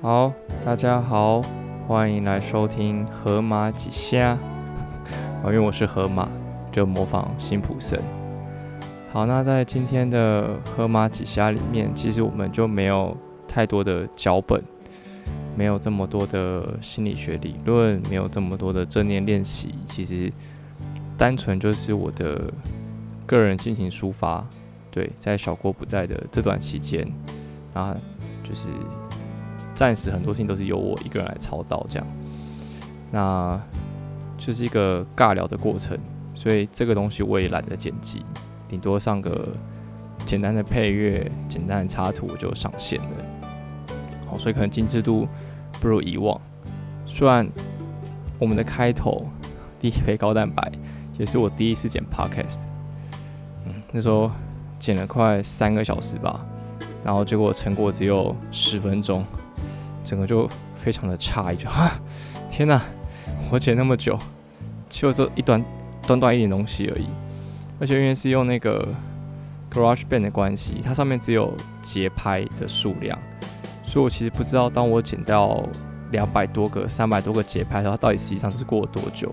好，大家好，欢迎来收听河马几虾。因为我是河马，就模仿辛普森。好，那在今天的河马几虾里面，其实我们就没有太多的脚本，没有这么多的心理学理论，没有这么多的正念练习，其实单纯就是我的个人进行抒发。对，在小郭不在的这段期间，啊，就是暂时很多事情都是由我一个人来操刀，这样，那就是一个尬聊的过程，所以这个东西我也懒得剪辑，顶多上个简单的配乐、简单的插图就上线了。好，所以可能精致度不如以往。虽然我们的开头第一杯高蛋白也是我第一次剪 Podcast，嗯，那时候。剪了快三个小时吧，然后结果成果只有十分钟，整个就非常的差，一就哈，天哪！我剪那么久，就这一短短短一点东西而已，而且因为是用那个 Garage Band 的关系，它上面只有节拍的数量，所以我其实不知道当我剪到两百多个、三百多个节拍的时候，到底实际上是过了多久。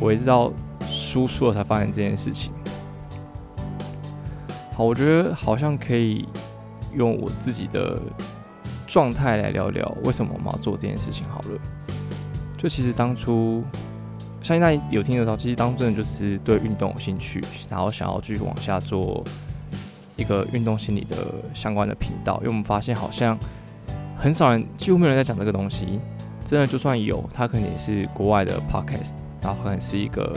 我一直到输出了才发现这件事情。好，我觉得好像可以用我自己的状态来聊聊为什么我们要做这件事情。好了，就其实当初相信大家有听得到，其实当真的就是对运动有兴趣，然后想要继续往下做一个运动心理的相关的频道。因为我们发现好像很少人，几乎没有人在讲这个东西。真的就算有，他可能也是国外的 podcast，然后可能是一个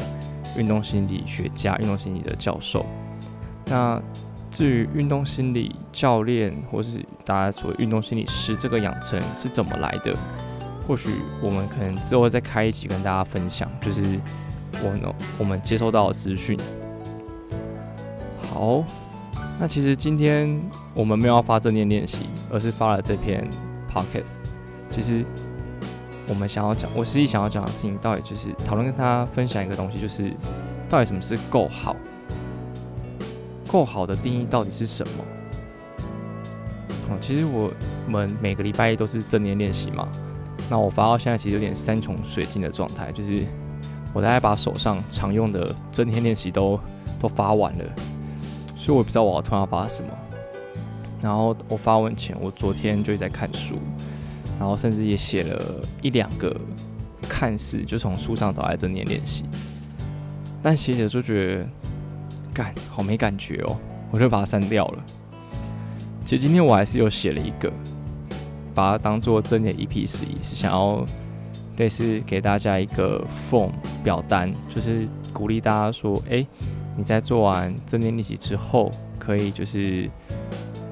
运动心理学家、运动心理的教授。那至于运动心理教练，或是大家所谓运动心理师这个养成是怎么来的？或许我们可能之后再开一集跟大家分享，就是我们我们接收到的资讯。好，那其实今天我们没有要发正念练习，而是发了这篇 podcast。其实我们想要讲，我实际想要讲的事情，到底就是讨论跟大家分享一个东西，就是到底什么是够好。够好的定义到底是什么？哦，其实我们每个礼拜一都是正念练习嘛。那我发到现在其实有点山穷水尽的状态，就是我大概把手上常用的正念练习都都发完了，所以我不知道我要突然发什么。然后我发文前，我昨天就在看书，然后甚至也写了一两个看似就从书上找来正念练习，但写写就觉得。干，好没感觉哦，我就把它删掉了。其实今天我还是有写了一个，把它当做正念 EP 十一，是想要类似给大家一个 form 表单，就是鼓励大家说，哎，你在做完正念练习之后，可以就是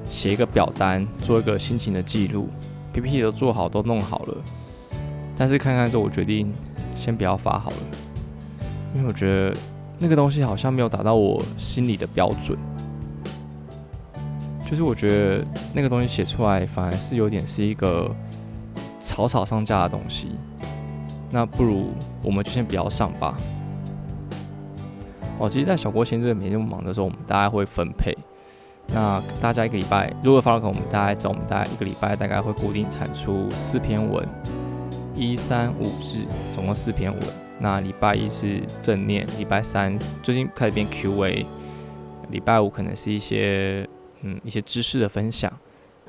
写一个表单，做一个心情的记录，PPT 都做好，都弄好了。但是看看之后，我决定先不要发好了，因为我觉得。那个东西好像没有达到我心里的标准，就是我觉得那个东西写出来反而是有点是一个草草上架的东西，那不如我们就先不要上吧。哦，其实，在小郭先生没那么忙的时候，我们大概会分配。那大家一个礼拜，如果发了，我们大概知道，我们大概一个礼拜大概会固定产出四篇文，一三五日，总共四篇文。那礼拜一是正念，礼拜三最近开始变 Q&A，礼拜五可能是一些嗯一些知识的分享，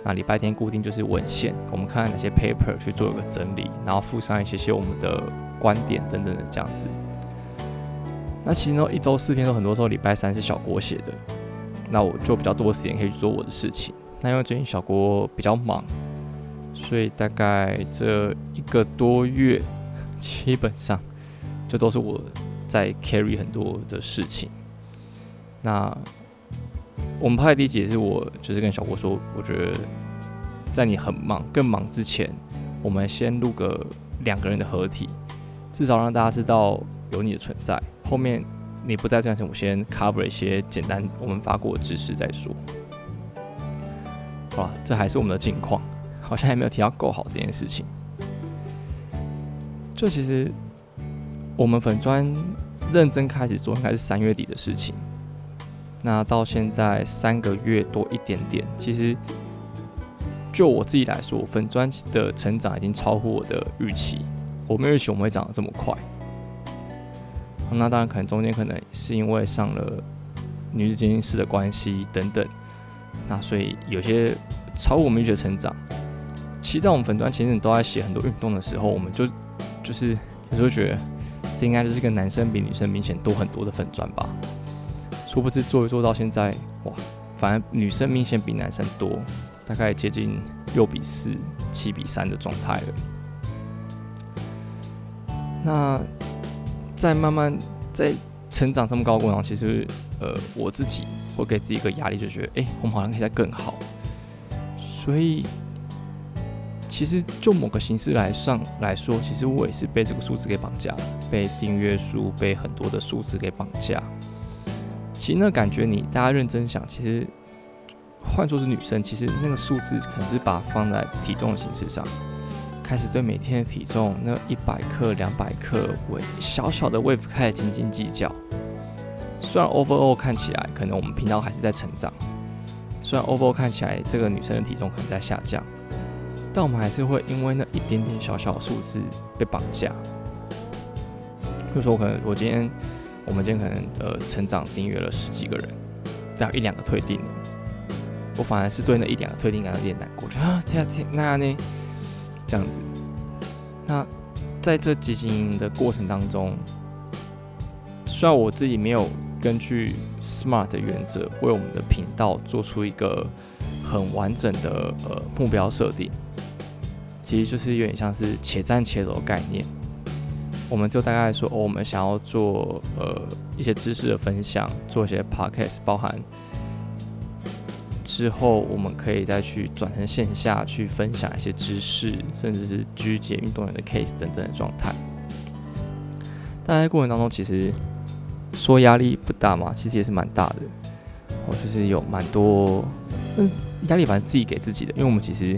那礼拜天固定就是文献，我们看哪些 paper 去做一个整理，然后附上一些些我们的观点等等的这样子。那其实呢，一周四篇，都很多时候礼拜三是小郭写的，那我就比较多时间可以去做我的事情。那因为最近小郭比较忙，所以大概这一个多月基本上。这都是我在 carry 很多的事情。那我们拍的第一集也是我就是跟小郭说，我觉得在你很忙、更忙之前，我们先录个两个人的合体，至少让大家知道有你的存在。后面你不在这前，我先 cover 一些简单我们发过的知识再说。好了，这还是我们的近况，好像还没有提到够好这件事情。这其实。我们粉砖认真开始做，应该是三月底的事情。那到现在三个月多一点点，其实就我自己来说，粉专的成长已经超乎我的预期。我没有预期我们会长得这么快。那当然，可能中间可能是因为上了女子监金师的关系等等，那所以有些超乎我们预期的成长。其实，在我们粉专前阵都在写很多运动的时候，我们就就是有时候觉得这应该就是个男生比女生明显多很多的粉钻吧。殊不知做一做到现在，哇，反而女生明显比男生多，大概接近六比四、七比三的状态了。那在慢慢在成长这么高过程，其实呃，我自己会给自己一个压力，就觉得哎，我们好像可以再更好。所以其实就某个形式来上来说，其实我也是被这个数字给绑架，被订阅数、被很多的数字给绑架。其实那感觉，你大家认真想，其实换作是女生，其实那个数字可能是把放在体重的形式上。开始对每天的体重那一百克、两百克为小小的 wave 开始斤斤计较。虽然 overall 看起来可能我们频道还是在成长，虽然 overall 看起来这个女生的体重可能在下降，但我们还是会因为那一点点小小的数字被绑架。比如说，我可能我今天我们今天可能呃成长订阅了十几个人，但有一两个退订了，我反而是对那一两个退订感到有点难过，觉得啊天天那呢？这样子，那在这基金的过程当中，虽然我自己没有根据 SMART 的原则为我们的频道做出一个很完整的呃目标设定，其实就是有点像是且战且走概念。我们就大概说，哦，我们想要做呃一些知识的分享，做一些 Podcast，包含。之后，我们可以再去转成线下去分享一些知识，甚至是居解运动员的 case 等等的状态。但在过程当中，其实说压力不大嘛，其实也是蛮大的。我就是有蛮多，嗯，压力反正自己给自己的，因为我们其实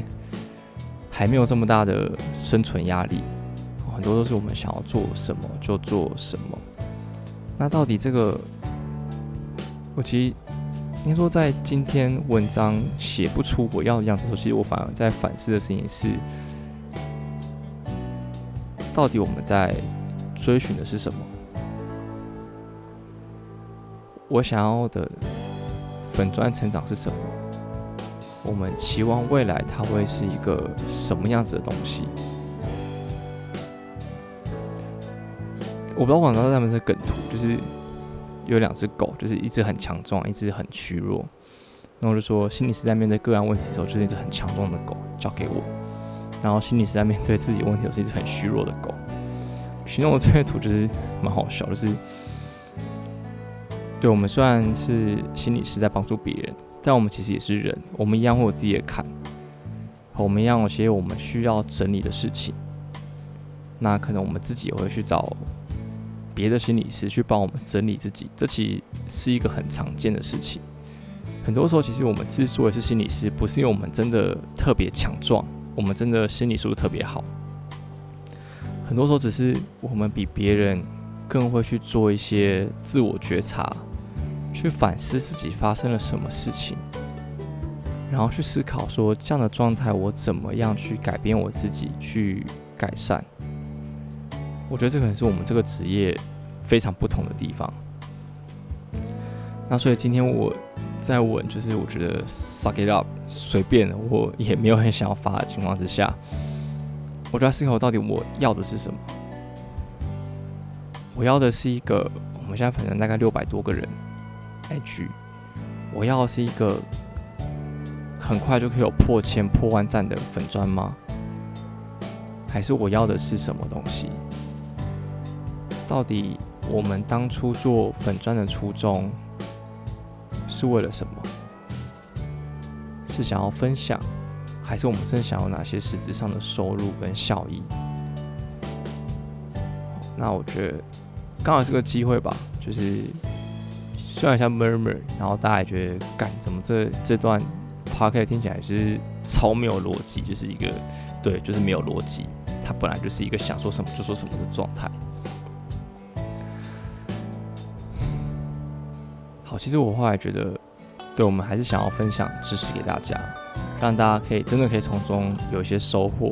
还没有这么大的生存压力，很多都是我们想要做什么就做什么。那到底这个，我其实。应该说，在今天文章写不出我要的样子的时候，其实我反而在反思的事情是：到底我们在追寻的是什么？我想要的粉砖成长是什么？我们期望未来它会是一个什么样子的东西？我不知道网上他们是梗图，就是。有两只狗，就是一只很强壮，一只很虚弱。然后就说，心理师在面对个案问题的时候，就是一只很强壮的狗交给我；然后心理师在面对自己问题，是一只很虚弱的狗。形容我这些图就是蛮好笑，就是对我们虽然是心理师在帮助别人，但我们其实也是人，我们一样会有自己的坎，我们一样有些我们需要整理的事情。那可能我们自己也会去找。别的心理师去帮我们整理自己，这其实是一个很常见的事情。很多时候，其实我们之所以是心理师，不是因为我们真的特别强壮，我们真的心理素质特别好。很多时候，只是我们比别人更会去做一些自我觉察，去反思自己发生了什么事情，然后去思考说这样的状态我怎么样去改变我自己，去改善。我觉得这可能是我们这个职业非常不同的地方。那所以今天我在问，就是我觉得 suck it up，随便，我也没有很想要发的情况之下，我就在思考到底我要的是什么。我要的是一个，我们现在反正大概六百多个人开局我要是一个很快就可以有破千、破万赞的粉砖吗？还是我要的是什么东西？到底我们当初做粉砖的初衷是为了什么？是想要分享，还是我们真想要哪些实质上的收入跟效益？那我觉得刚好这个机会吧，就是虽然像 murmur，然后大家也觉得，干怎么这这段 p o c a s t 听起来是超没有逻辑，就是一个对，就是没有逻辑，它本来就是一个想说什么就说什么的状态。好，其实我后来觉得，对我们还是想要分享知识给大家，让大家可以真的可以从中有一些收获，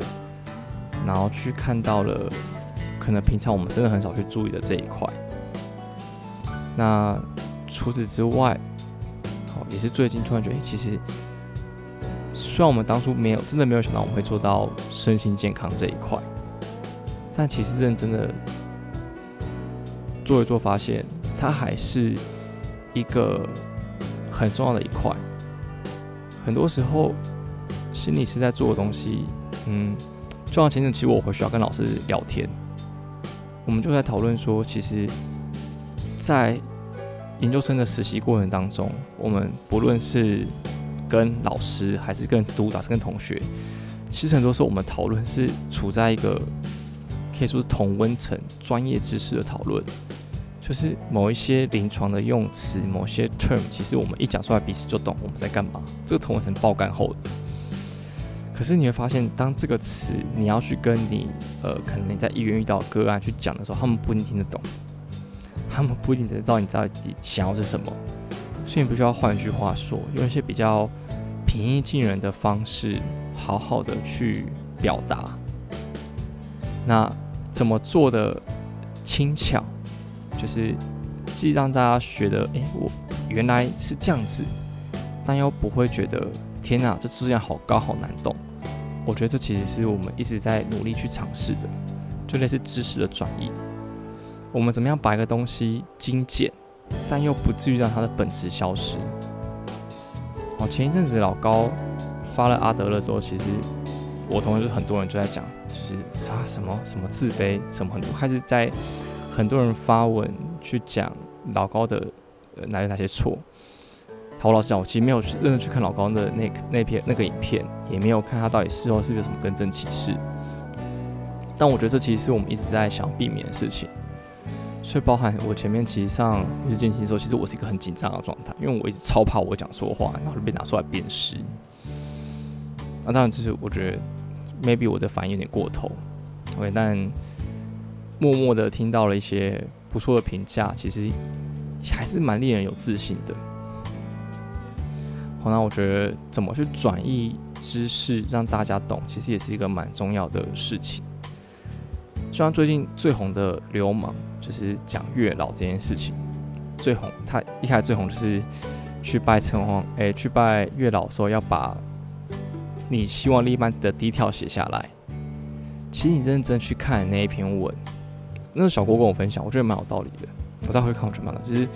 然后去看到了可能平常我们真的很少去注意的这一块。那除此之外，哦，也是最近突然觉得，其实虽然我们当初没有真的没有想到我们会做到身心健康这一块，但其实认真的做一做，发现它还是一个很重要的一块。很多时候，心理师在做的东西，嗯，就像前阵期我回学校跟老师聊天，我们就在讨论说，其实，在研究生的实习过程当中，我们不论是跟老师，还是跟督导，是跟同学，其实很多时候我们讨论是处在一个可以说是同温层、专业知识的讨论。就是某一些临床的用词，某些 term，其实我们一讲出来，彼此就懂我们在干嘛。这个同温层爆干后的。可是你会发现，当这个词你要去跟你呃，可能你在医院遇到个案去讲的时候，他们不一定听得懂，他们不一定知道你到底想要是什么。所以你不需要换句话说，用一些比较平易近人的方式，好好的去表达。那怎么做的轻巧？就是既让大家觉得，哎，我原来是这样子，但又不会觉得，天哪，这质量好高，好难懂。我觉得这其实是我们一直在努力去尝试的，就类似知识的转移。我们怎么样把一个东西精简，但又不至于让它的本质消失？哦，前一阵子老高发了阿德勒之后，其实我同学很多人就在讲，就是啊什么什么自卑，什么很多开始在。很多人发文去讲老高的呃哪有哪些错。好，我老实讲，我其实没有去认真去看老高的那那篇那个影片，也没有看他到底事后是不是有什么更正启示。但我觉得这其实是我们一直在想避免的事情。所以包含我前面其实上日进行的时候，其实我是一个很紧张的状态，因为我一直超怕我讲错话，然后就被拿出来鞭尸。那当然就是我觉得 maybe 我的反应有点过头，OK，但。默默的听到了一些不错的评价，其实还是蛮令人有自信的。好，那我觉得怎么去转移知识让大家懂，其实也是一个蛮重要的事情。就像最近最红的流氓，就是讲月老这件事情，最红。他一开始最红就是去拜城隍，哎，去拜月老的时候要把你希望另一半的第一条写下来。其实你认真去看那一篇文。那个小郭跟我分享，我觉得蛮有道理的。我再回看，我觉得蛮道就是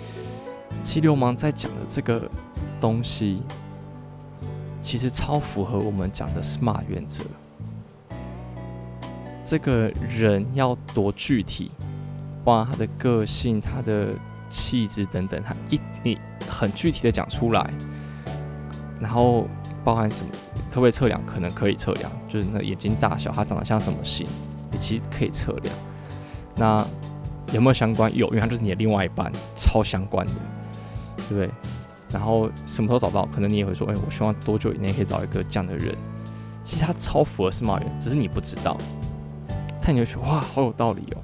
七流氓在讲的这个东西，其实超符合我们讲的 SMART 原则。这个人要多具体，包含他的个性、他的气质等等，他一你很具体的讲出来，然后包含什么，可不可以测量？可能可以测量，就是那眼睛大小，他长得像什么型，你其实可以测量。那有没有相关？有，因为他就是你的另外一半，超相关的，对不对？然后什么时候找到？可能你也会说，哎，我希望多久以内可以找一个这样的人？其实他超符合司马原，只是你不知道。但你就觉得哇，好有道理哦。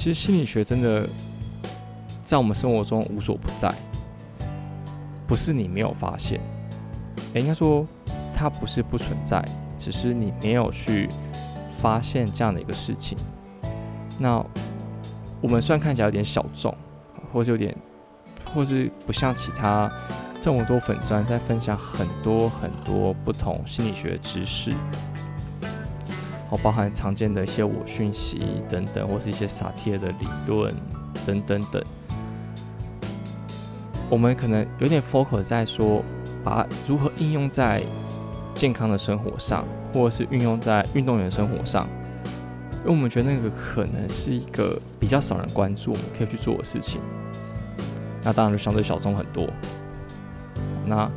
其实心理学真的在我们生活中无所不在，不是你没有发现，哎，应该说它不是不存在，只是你没有去发现这样的一个事情。那我们虽然看起来有点小众，或是有点，或是不像其他这么多粉砖在分享很多很多不同心理学知识，哦，包含常见的一些我讯息等等，或是一些撒贴的理论等等等。我们可能有点 focus 在说，把如何应用在健康的生活上，或者是运用在运动员生活上。因为我们觉得那个可能是一个比较少人关注，我们可以去做的事情。那当然就相对小众很多。那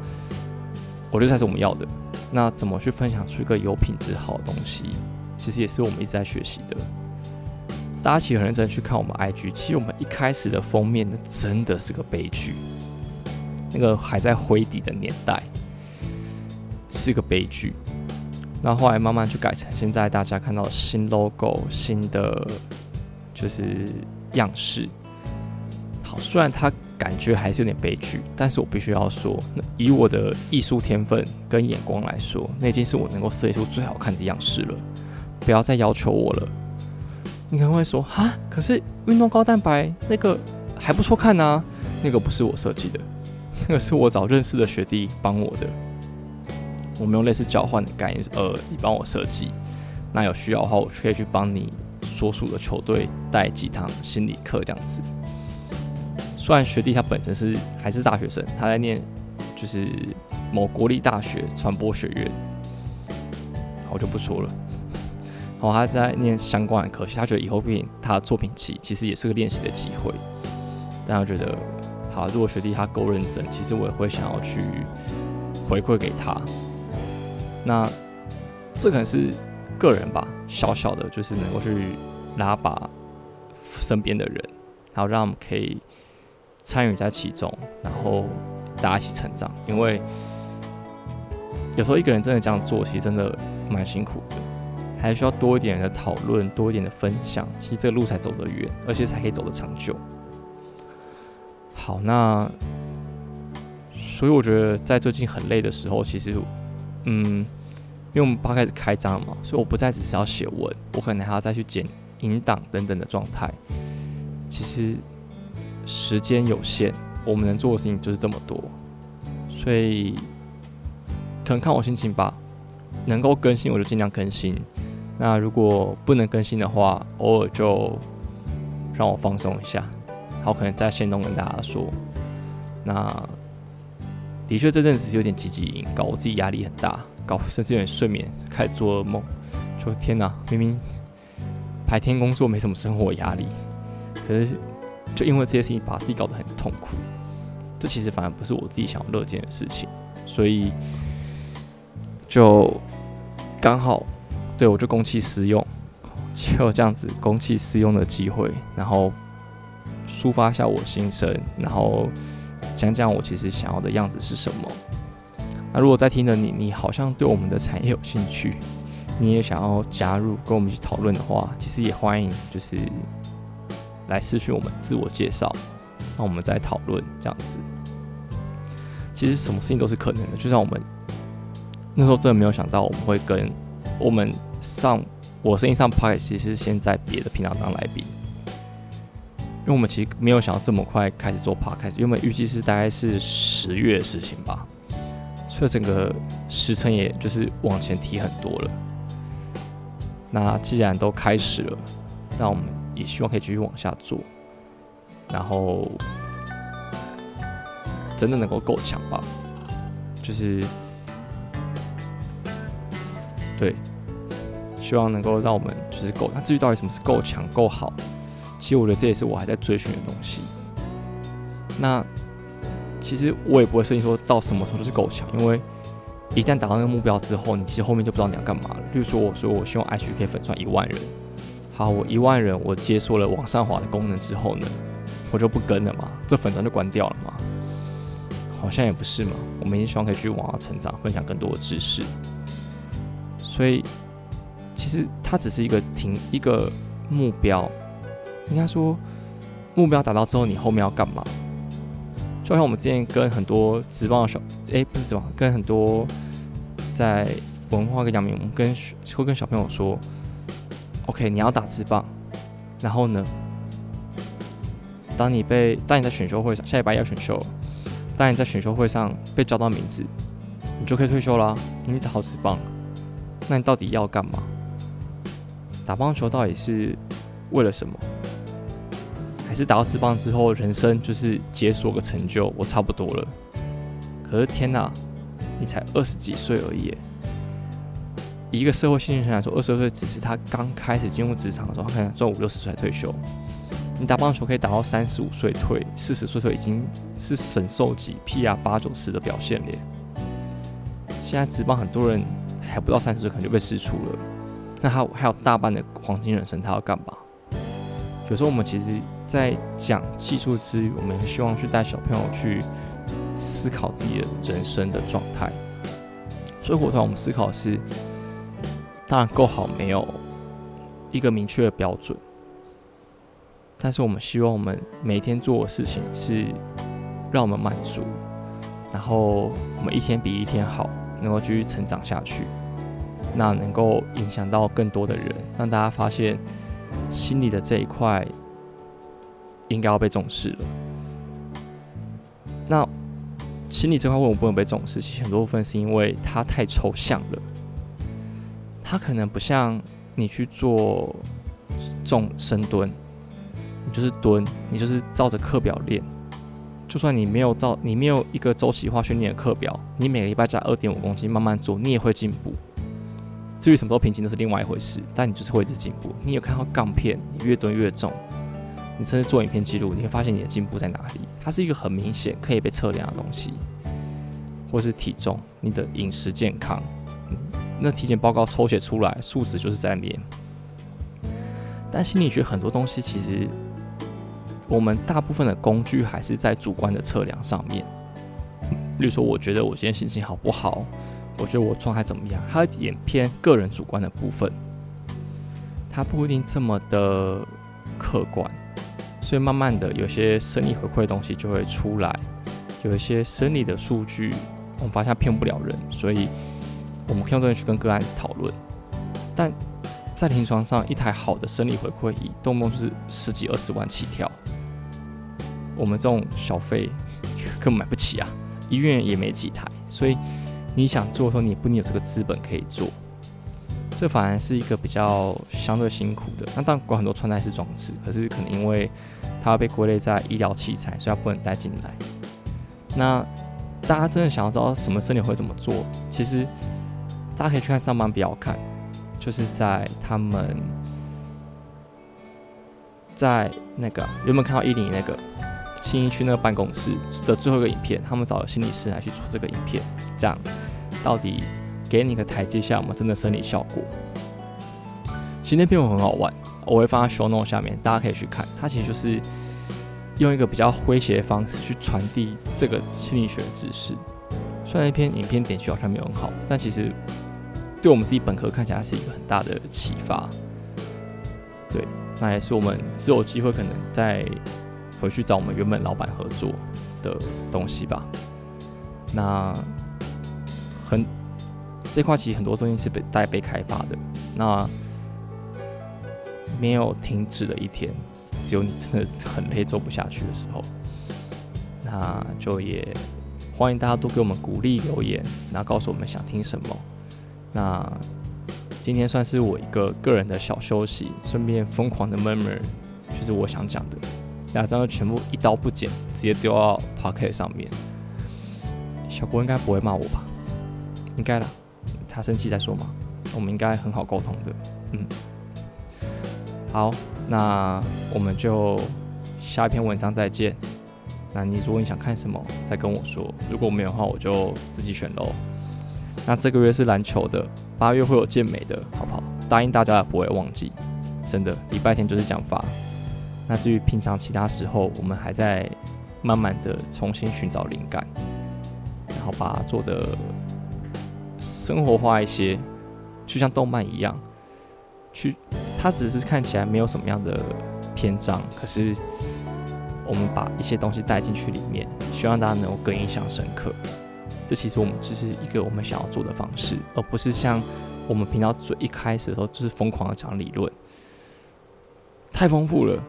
我觉得才是我们要的。那怎么去分享出一个有品质好的东西，其实也是我们一直在学习的。大家其实很认真去看我们 IG，其实我们一开始的封面那真的是个悲剧。那个还在灰底的年代，是个悲剧。那后来慢慢去改成现在大家看到新 logo、新的就是样式。好，虽然它感觉还是有点悲剧。但是我必须要说，以我的艺术天分跟眼光来说，那已经是我能够设计出最好看的样式了。不要再要求我了。你可能会说，啊，可是运动高蛋白那个还不错看呐，那个不是我设计的，那个是我找认识的学弟帮我的。我们用类似交换的概念，呃，你帮我设计，那有需要的话，我可以去帮你所属的球队带几堂心理课这样子。虽然学弟他本身是还是大学生，他在念就是某国立大学传播学院，我就不说了。然后他在念相关的科系，他觉得以后变他的作品集其实也是个练习的机会。但他觉得，好，如果学弟他够认真，其实我也会想要去回馈给他。那这可能是个人吧，小小的，就是能够去拉拔身边的人，然后让我们可以参与在其中，然后大家一起成长。因为有时候一个人真的这样做，其实真的蛮辛苦的，还需要多一点的讨论，多一点的分享，其实这个路才走得远，而且才可以走得长久。好，那所以我觉得在最近很累的时候，其实。嗯，因为我们八开始开张嘛，所以我不再只是要写文，我可能还要再去剪引档等等的状态。其实时间有限，我们能做的事情就是这么多，所以可能看我心情吧。能够更新我就尽量更新，那如果不能更新的话，偶尔就让我放松一下。好，可能在线中跟大家说，那。的确，这阵子有点积极，搞我自己压力很大，搞甚至有点睡眠，开始做噩梦。说天哪，明明白天工作没什么生活压力，可是就因为这些事情把自己搞得很痛苦。这其实反而不是我自己想乐见的事情，所以就刚好对我就公器私用，就这样子公器私用的机会，然后抒发一下我心声，然后。讲讲我其实想要的样子是什么。那如果在听的你，你好像对我们的产业有兴趣，你也想要加入跟我们一起讨论的话，其实也欢迎就是来私讯我们自我介绍，那我们再讨论这样子。其实什么事情都是可能的，就像我们那时候真的没有想到我们会跟我们上我声音上 p 其实是先在别的频道当来宾。因为我们其实没有想到这么快开始做 p 开始，因为预计是大概是十月的事情吧，所以整个时程也就是往前提很多了。那既然都开始了，那我们也希望可以继续往下做，然后真的能够够强吧，就是对，希望能够让我们就是够。那至于到底什么是够强、够好？其实我觉得这也是我还在追寻的东西。那其实我也不会设定说到什么时候就是够强，因为一旦达到那个目标之后，你其实后面就不知道你要干嘛了。例如说，我说我希望 HK 粉钻一万人，好，我一万人我解锁了往上滑的功能之后呢，我就不跟了嘛，这粉钻就关掉了嘛？好像也不是嘛，我们也希望可以继续往上成长，分享更多的知识。所以其实它只是一个停一个目标。应该说，目标达到之后，你后面要干嘛？就像我们之前跟很多职棒的小，哎，不是职棒，跟很多在文化跟杨明，我们跟会跟小朋友说，OK，你要打职棒，然后呢，当你被当你在选秀会上，下礼拜要选秀，当你在选秀会上被叫到名字，你就可以退休啦，因为打好职棒。那你到底要干嘛？打棒球到底是为了什么？还是打到职棒之后，人生就是解锁个成就，我差不多了。可是天哪，你才二十几岁而已。一个社会新人来说，二十岁只是他刚开始进入职场的时候，他可能赚五六十岁才退休。你打棒球可以打到三十五岁退，四十岁退已经是神兽级 PR 八九十的表现了。现在职棒很多人还不到三十岁，可能就被释出了。那他还有大半的黄金人生，他要干嘛？有时候我们其实。在讲技术之余，我们希望去带小朋友去思考自己的人生的状态。所以火团我们思考是，当然够好没有一个明确的标准，但是我们希望我们每天做的事情是让我们满足，然后我们一天比一天好，能够继续成长下去，那能够影响到更多的人，让大家发现心理的这一块应该要被重视了。那心理这块为什么不能被重视？其实很多部分是因为它太抽象了，它可能不像你去做重深蹲，你就是蹲，你就是照着课表练。就算你没有照，你没有一个周期化训练的课表，你每个礼拜加二点五公斤，慢慢做，你也会进步。至于什么时候平静，那是另外一回事。但你就是会一直进步。你有看到杠片，你越蹲越重，你甚至做影片记录，你会发现你的进步在哪里。它是一个很明显可以被测量的东西，或是体重、你的饮食健康，那体检报告抽血出来，数值就是在面。但心理学很多东西其实。我们大部分的工具还是在主观的测量上面，例如说，我觉得我今天心情好不好？我觉得我状态怎么样？它有点偏个人主观的部分，它不一定这么的客观，所以慢慢的，有些生理回馈的东西就会出来，有一些生理的数据，我们发现骗不了人，所以我们可以用这个去跟个案讨论。但在临床上，一台好的生理回馈仪，动不动就是十几二十万起跳。我们这种小费根本买不起啊，医院也没几台，所以你想做的时候，你不一定有这个资本可以做。这反而是一个比较相对辛苦的。那当然，管很多穿戴式装置，可是可能因为它要被归类在医疗器材，所以它不能带进来。那大家真的想要知道什么生理会怎么做？其实大家可以去看上班比较看，就是在他们在那个有没有看到一零那个？新一区那个办公室的最后一个影片，他们找了心理师来去做这个影片，这样到底给你个台阶下，我们真的生理效果？其实那篇文很好玩，我会放在 show note 下面，大家可以去看。它其实就是用一个比较诙谐的方式去传递这个心理学的知识。虽然那篇影片点击好像没有很好，但其实对我们自己本科看起来是一个很大的启发。对，那也是我们只有机会可能在。回去找我们原本老板合作的东西吧。那很这块其实很多东西是被待被开发的。那没有停止的一天，只有你真的很累做不下去的时候。那就也欢迎大家多给我们鼓励留言，然后告诉我们想听什么。那今天算是我一个个人的小休息，顺便疯狂的 murmur，就是我想讲的。两张就全部一刀不剪，直接丢到 Pocket 上面。小郭应该不会骂我吧？应该啦，他生气再说嘛。我们应该很好沟通的。嗯，好，那我们就下一篇文章再见。那你如果你想看什么，再跟我说。如果没有的话，我就自己选喽。那这个月是篮球的，八月会有健美的，好不好？答应大家不会忘记，真的，礼拜天就是讲法。那至于平常其他时候，我们还在慢慢的重新寻找灵感，然后把它做的生活化一些，就像动漫一样，去它只是看起来没有什么样的篇章，可是我们把一些东西带进去里面，希望大家能够更印象深刻。这其实我们只是一个我们想要做的方式，而不是像我们频道最一开始的时候就是疯狂的讲理论，太丰富了。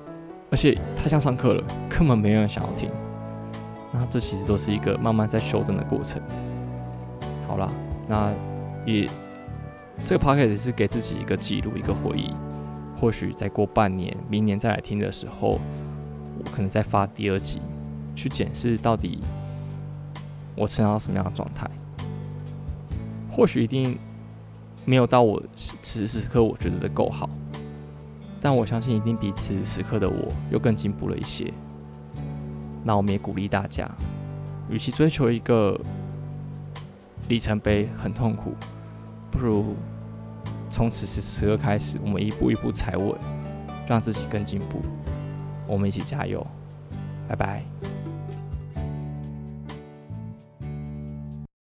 而且太像上课了，根本没有人想要听。那这其实都是一个慢慢在修正的过程。好了，那也这个 p o c a s t 是给自己一个记录，一个回忆。或许再过半年，明年再来听的时候，我可能再发第二集，去检视到底我成长到什么样的状态。或许一定没有到我此时此刻我觉得的够好。但我相信一定比此时此刻的我又更进步了一些。那我们也鼓励大家，与其追求一个里程碑很痛苦，不如从此时此刻开始，我们一步一步踩稳，让自己更进步。我们一起加油，拜拜。